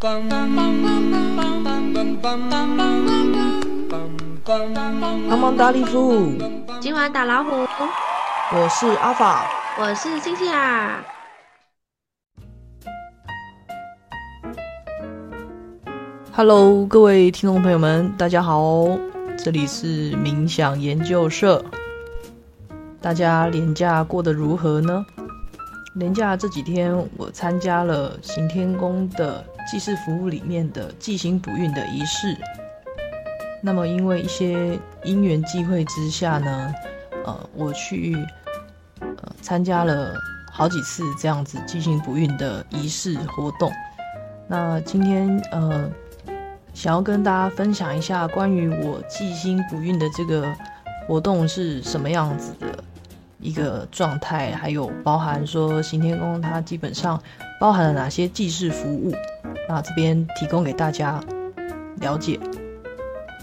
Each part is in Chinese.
帮忙打礼服，今晚打老虎，我是阿法，我是星星啊。Hello，各位听众朋友们，大家好，这里是冥想研究社。大家年假过得如何呢？年假这几天，我参加了行天宫的祭祀服务里面的祭星补运的仪式。那么，因为一些因缘际会之下呢，呃，我去呃参加了好几次这样子祭星补运的仪式活动。那今天呃，想要跟大家分享一下关于我祭星补运的这个活动是什么样子的。一个状态，还有包含说行天宫它基本上包含了哪些祭祀服务，那这边提供给大家了解。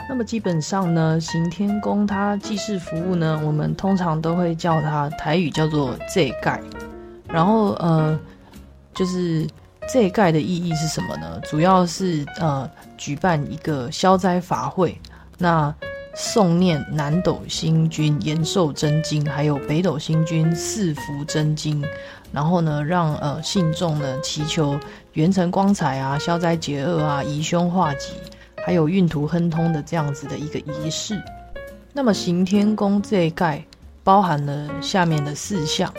那么基本上呢，行天宫它祭祀服务呢，我们通常都会叫它台语叫做“这盖”，然后呃，就是“这盖”的意义是什么呢？主要是呃举办一个消灾法会，那。诵念南斗星君延寿真经，还有北斗星君四福真经，然后呢，让呃信众呢祈求元辰光彩啊、消灾解厄啊、移凶化吉，还有运途亨通的这样子的一个仪式。那么行天宫这一盖包含了下面的四项，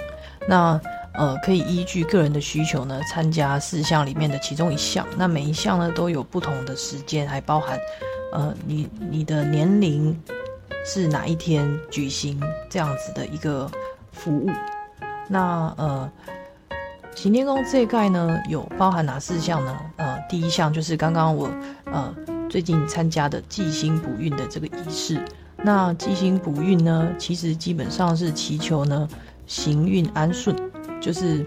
那呃可以依据个人的需求呢参加四项里面的其中一项。那每一项呢都有不同的时间，还包含。呃，你你的年龄是哪一天举行这样子的一个服务？那呃，行天宫这一盖呢，有包含哪四项呢？呃，第一项就是刚刚我呃最近参加的祭星补运的这个仪式。那祭星补运呢，其实基本上是祈求呢行运安顺，就是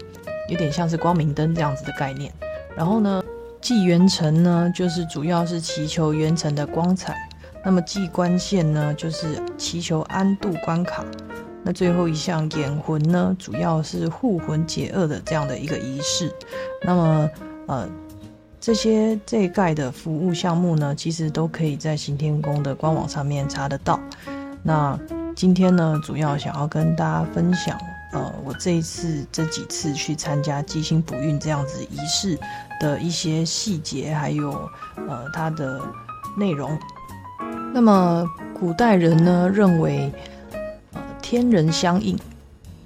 有点像是光明灯这样子的概念。然后呢？祭元辰呢，就是主要是祈求元辰的光彩；那么祭官线呢，就是祈求安度关卡；那最后一项演魂呢，主要是护魂解厄的这样的一个仪式。那么，呃，这些这一盖的服务项目呢，其实都可以在行天宫的官网上面查得到。那今天呢，主要想要跟大家分享。呃，我这一次这几次去参加祭星补运这样子仪式的一些细节，还有呃它的内容。那么古代人呢认为，呃天人相应，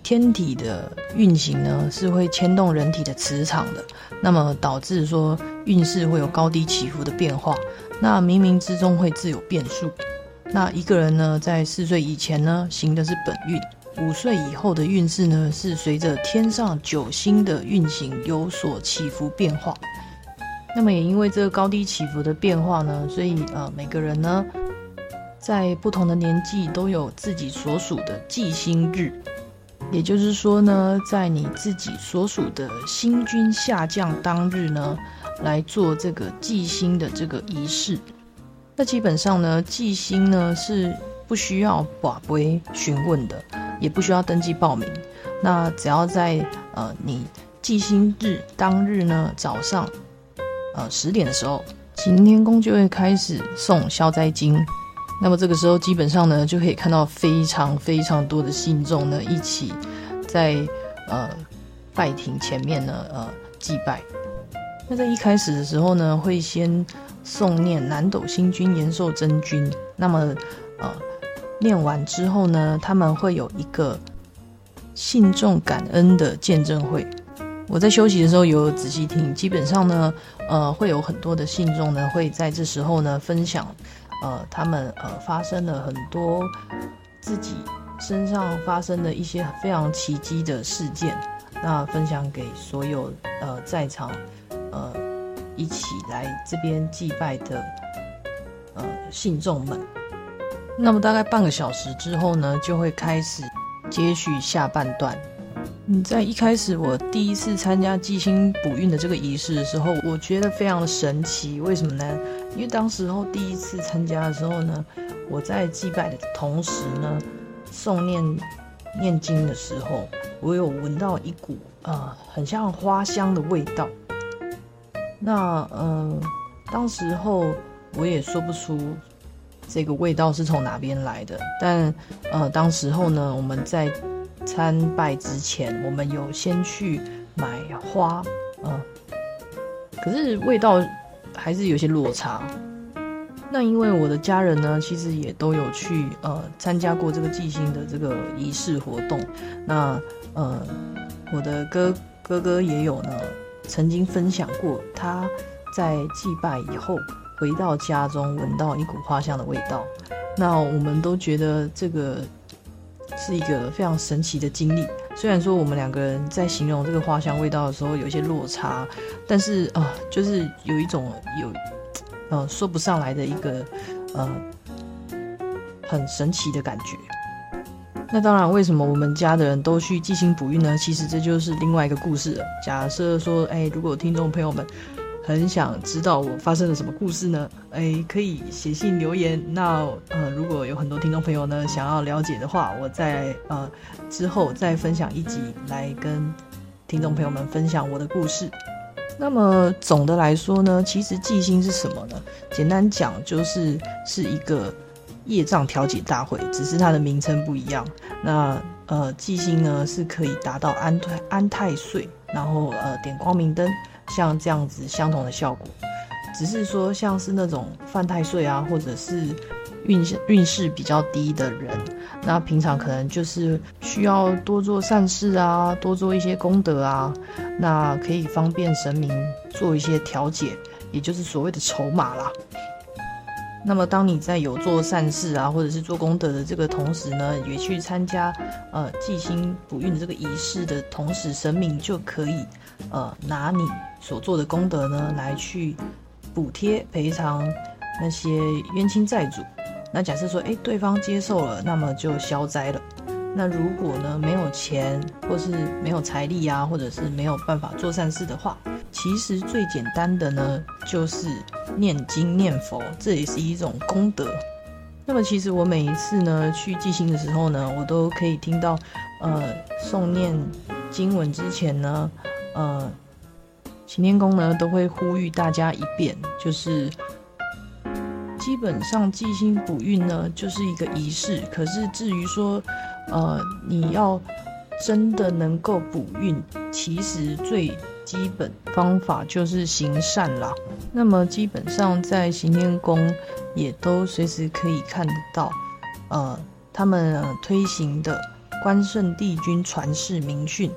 天体的运行呢是会牵动人体的磁场的，那么导致说运势会有高低起伏的变化，那冥冥之中会自有变数。那一个人呢在四岁以前呢行的是本运。五岁以后的运势呢，是随着天上九星的运行有所起伏变化。那么也因为这个高低起伏的变化呢，所以呃每个人呢，在不同的年纪都有自己所属的忌星日。也就是说呢，在你自己所属的星君下降当日呢，来做这个忌星的这个仪式。那基本上呢，忌星呢是不需要把杯询问的。也不需要登记报名，那只要在呃你祭星日当日呢早上，呃十点的时候，擎天宫就会开始送消灾经。那么这个时候基本上呢就可以看到非常非常多的信众呢一起在呃拜亭前面呢呃祭拜。那在一开始的时候呢会先诵念南斗星君延寿真君，那么呃。念完之后呢，他们会有一个信众感恩的见证会。我在休息的时候有仔细听，基本上呢，呃，会有很多的信众呢会在这时候呢分享，呃，他们呃发生了很多自己身上发生的一些非常奇迹的事件，那分享给所有呃在场呃一起来这边祭拜的呃信众们。那么大概半个小时之后呢，就会开始接续下半段。你在一开始我第一次参加祭星补运的这个仪式的时候，我觉得非常的神奇。为什么呢？因为当时候第一次参加的时候呢，我在祭拜的同时呢，诵念念经的时候，我有闻到一股呃很像花香的味道。那呃，当时候我也说不出这个味道是从哪边来的，但呃，当时候呢，我们在参拜之前，我们有先去买花，嗯，可是味道还是有些落差。那因为我的家人呢，其实也都有去呃参加过这个祭星的这个仪式活动。那呃，我的哥哥哥也有呢，曾经分享过他在祭拜以后回到家中闻到一股花香的味道。那我们都觉得这个是一个非常神奇的经历。虽然说我们两个人在形容这个花香味道的时候有一些落差，但是啊，就是有一种有。呃，说不上来的一个呃很神奇的感觉。那当然，为什么我们家的人都去祭星补运呢？其实这就是另外一个故事了。假设说，哎，如果听众朋友们很想知道我发生了什么故事呢？哎，可以写信留言。那呃，如果有很多听众朋友呢想要了解的话，我在呃之后再分享一集来跟听众朋友们分享我的故事。那么总的来说呢，其实记星是什么呢？简单讲就是是一个业障调解大会，只是它的名称不一样。那呃，记星呢是可以达到安太安太岁，然后呃点光明灯，像这样子相同的效果，只是说像是那种犯太岁啊，或者是。运运势比较低的人，那平常可能就是需要多做善事啊，多做一些功德啊，那可以方便神明做一些调解，也就是所谓的筹码啦。那么当你在有做善事啊，或者是做功德的这个同时呢，也去参加呃祭星补运的这个仪式的同时，神明就可以呃拿你所做的功德呢来去补贴赔偿那些冤亲债主。那假设说，哎，对方接受了，那么就消灾了。那如果呢，没有钱，或是没有财力啊，或者是没有办法做善事的话，其实最简单的呢，就是念经念佛，这也是一种功德。那么其实我每一次呢去祭星的时候呢，我都可以听到，呃，诵念经文之前呢，呃，行天宫呢都会呼吁大家一遍，就是。基本上祭星补运呢，就是一个仪式。可是至于说，呃，你要真的能够补运，其实最基本方法就是行善啦。那么基本上在行天宫也都随时可以看得到，呃，他们推行的关圣帝君传世名训，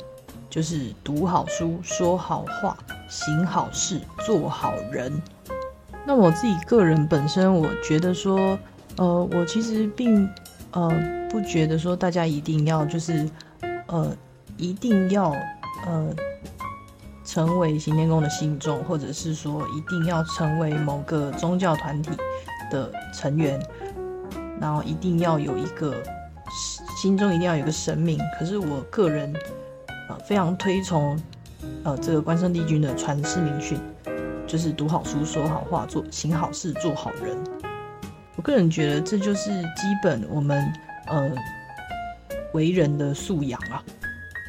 就是读好书、说好话、行好事、做好人。那我自己个人本身，我觉得说，呃，我其实并呃不觉得说大家一定要就是呃一定要呃成为行天宫的信众，或者是说一定要成为某个宗教团体的成员，然后一定要有一个心中一定要有个神明。可是我个人呃非常推崇呃这个关圣帝君的传世名训。就是读好书、说好话、做行好事、做好人。我个人觉得这就是基本我们呃为人的素养啊。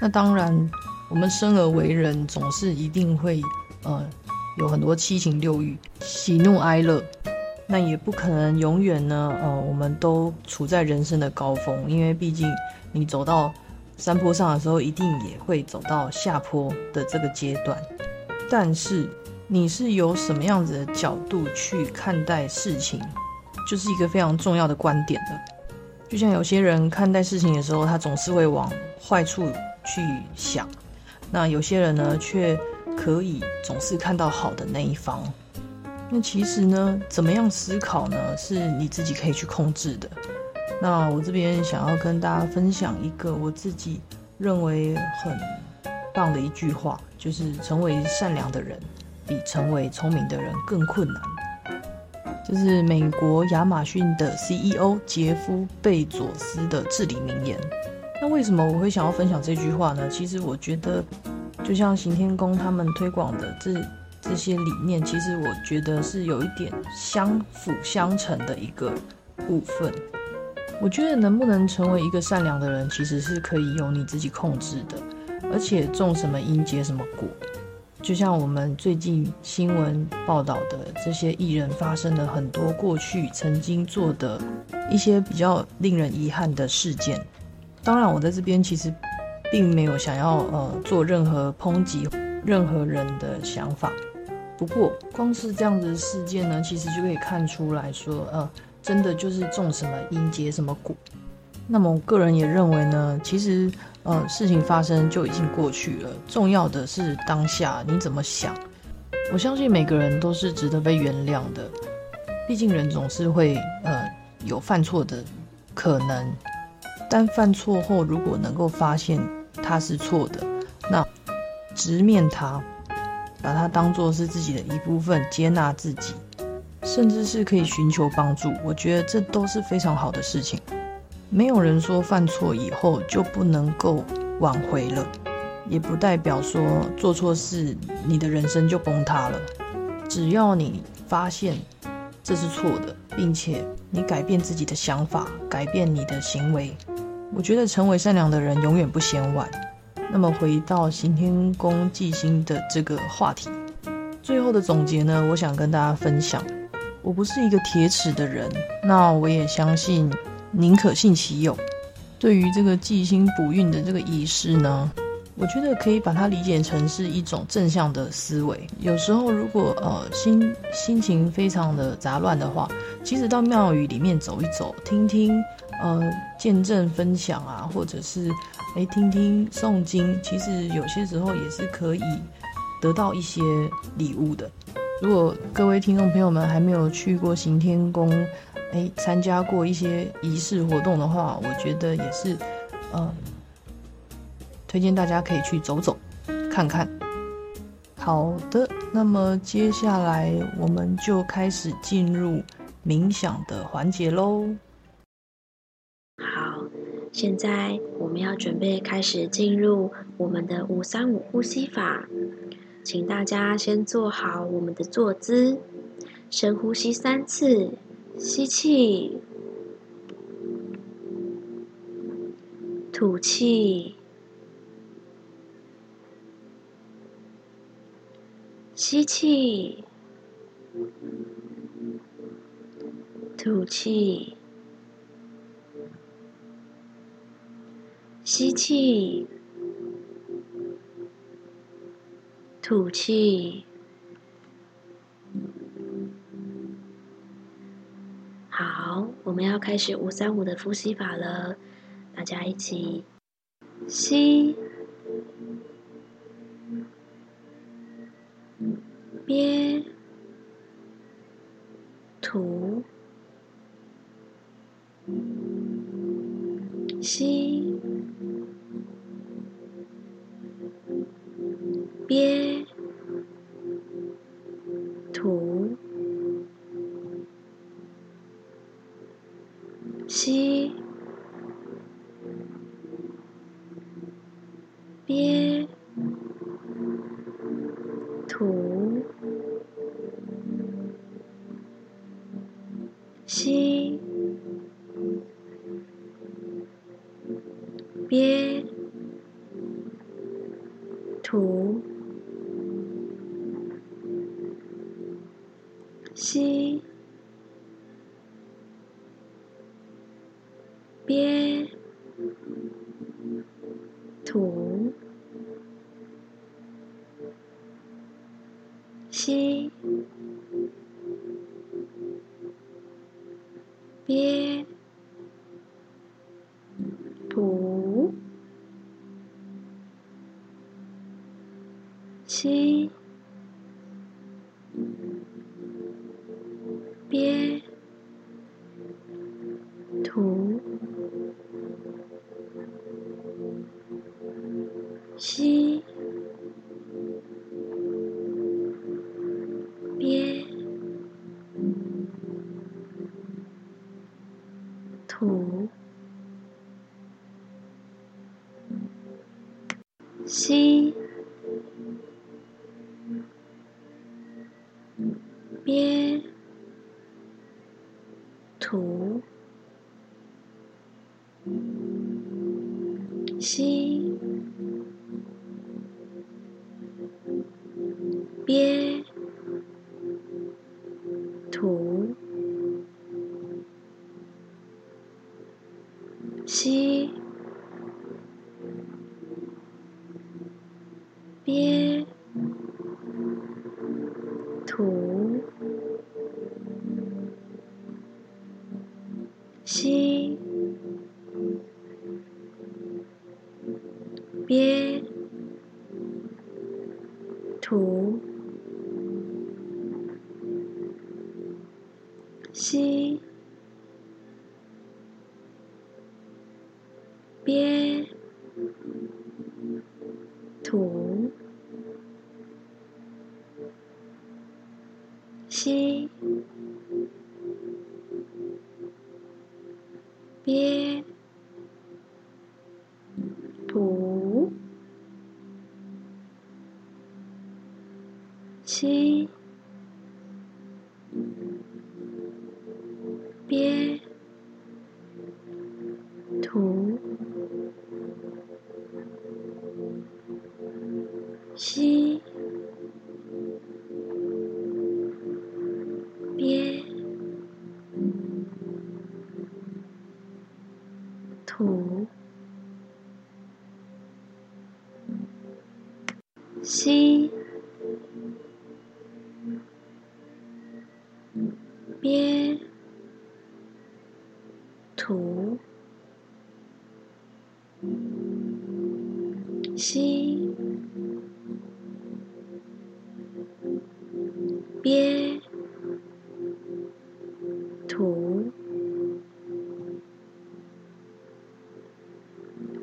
那当然，我们生而为人，总是一定会呃有很多七情六欲、喜怒哀乐。那也不可能永远呢呃我们都处在人生的高峰，因为毕竟你走到山坡上的时候，一定也会走到下坡的这个阶段。但是。你是有什么样子的角度去看待事情，就是一个非常重要的观点的。就像有些人看待事情的时候，他总是会往坏处去想；那有些人呢，却可以总是看到好的那一方。那其实呢，怎么样思考呢，是你自己可以去控制的。那我这边想要跟大家分享一个我自己认为很棒的一句话，就是成为善良的人。比成为聪明的人更困难，这是美国亚马逊的 CEO 杰夫·贝佐斯的至理名言。那为什么我会想要分享这句话呢？其实我觉得，就像行天宫他们推广的这这些理念，其实我觉得是有一点相辅相成的一个部分。我觉得能不能成为一个善良的人，其实是可以由你自己控制的，而且种什么因结什么果。就像我们最近新闻报道的，这些艺人发生了很多过去曾经做的一些比较令人遗憾的事件。当然，我在这边其实并没有想要呃做任何抨击任何人的想法。不过，光是这样子的事件呢，其实就可以看出来说，呃，真的就是种什么因结什么果。那么，我个人也认为呢，其实。呃，事情发生就已经过去了，重要的是当下你怎么想。我相信每个人都是值得被原谅的，毕竟人总是会呃有犯错的可能。但犯错后，如果能够发现他是错的，那直面他，把它当做是自己的一部分，接纳自己，甚至是可以寻求帮助，我觉得这都是非常好的事情。没有人说犯错以后就不能够挽回了，也不代表说做错事你的人生就崩塌了。只要你发现这是错的，并且你改变自己的想法，改变你的行为，我觉得成为善良的人永远不嫌晚。那么回到行天宫祭星的这个话题，最后的总结呢，我想跟大家分享，我不是一个铁齿的人，那我也相信。宁可信其有。对于这个祭星补运的这个仪式呢，我觉得可以把它理解成是一种正向的思维。有时候如果呃心心情非常的杂乱的话，其实到庙宇里面走一走，听听呃见证分享啊，或者是哎听听诵经，其实有些时候也是可以得到一些礼物的。如果各位听众朋友们还没有去过行天宫，哎，参加过一些仪式活动的话，我觉得也是，呃，推荐大家可以去走走，看看。好的，那么接下来我们就开始进入冥想的环节喽。好，现在我们要准备开始进入我们的五三五呼吸法，请大家先做好我们的坐姿，深呼吸三次。吸气，吐气，吸气，吐气，吸气，吐气。好我们要开始五三五的呼吸法了，大家一起吸，憋，吸，吐，吸，憋，吐，吸，憋，吐，吸。吐，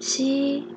吸，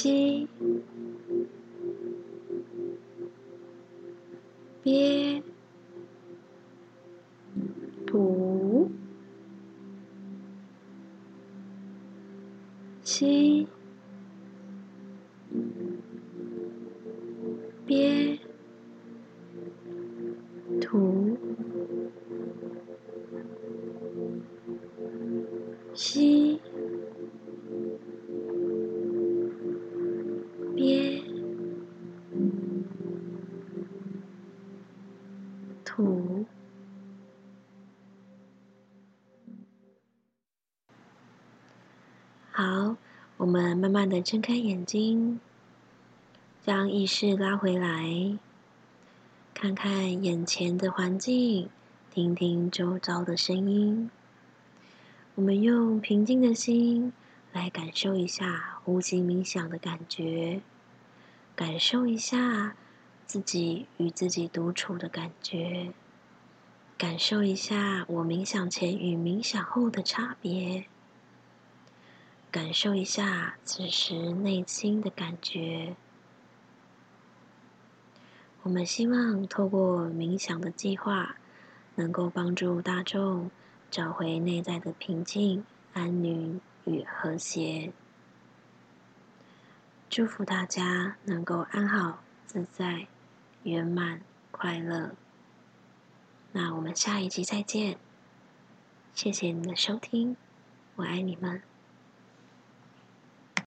吸。吐，好，我们慢慢的睁开眼睛，将意识拉回来，看看眼前的环境，听听周遭的声音。我们用平静的心来感受一下呼吸冥想的感觉，感受一下。自己与自己独处的感觉，感受一下我冥想前与冥想后的差别，感受一下此时内心的感觉。我们希望透过冥想的计划，能够帮助大众找回内在的平静、安宁与和谐。祝福大家能够安好自在。圆满快乐，那我们下一集再见。谢谢你的收听，我爱你们。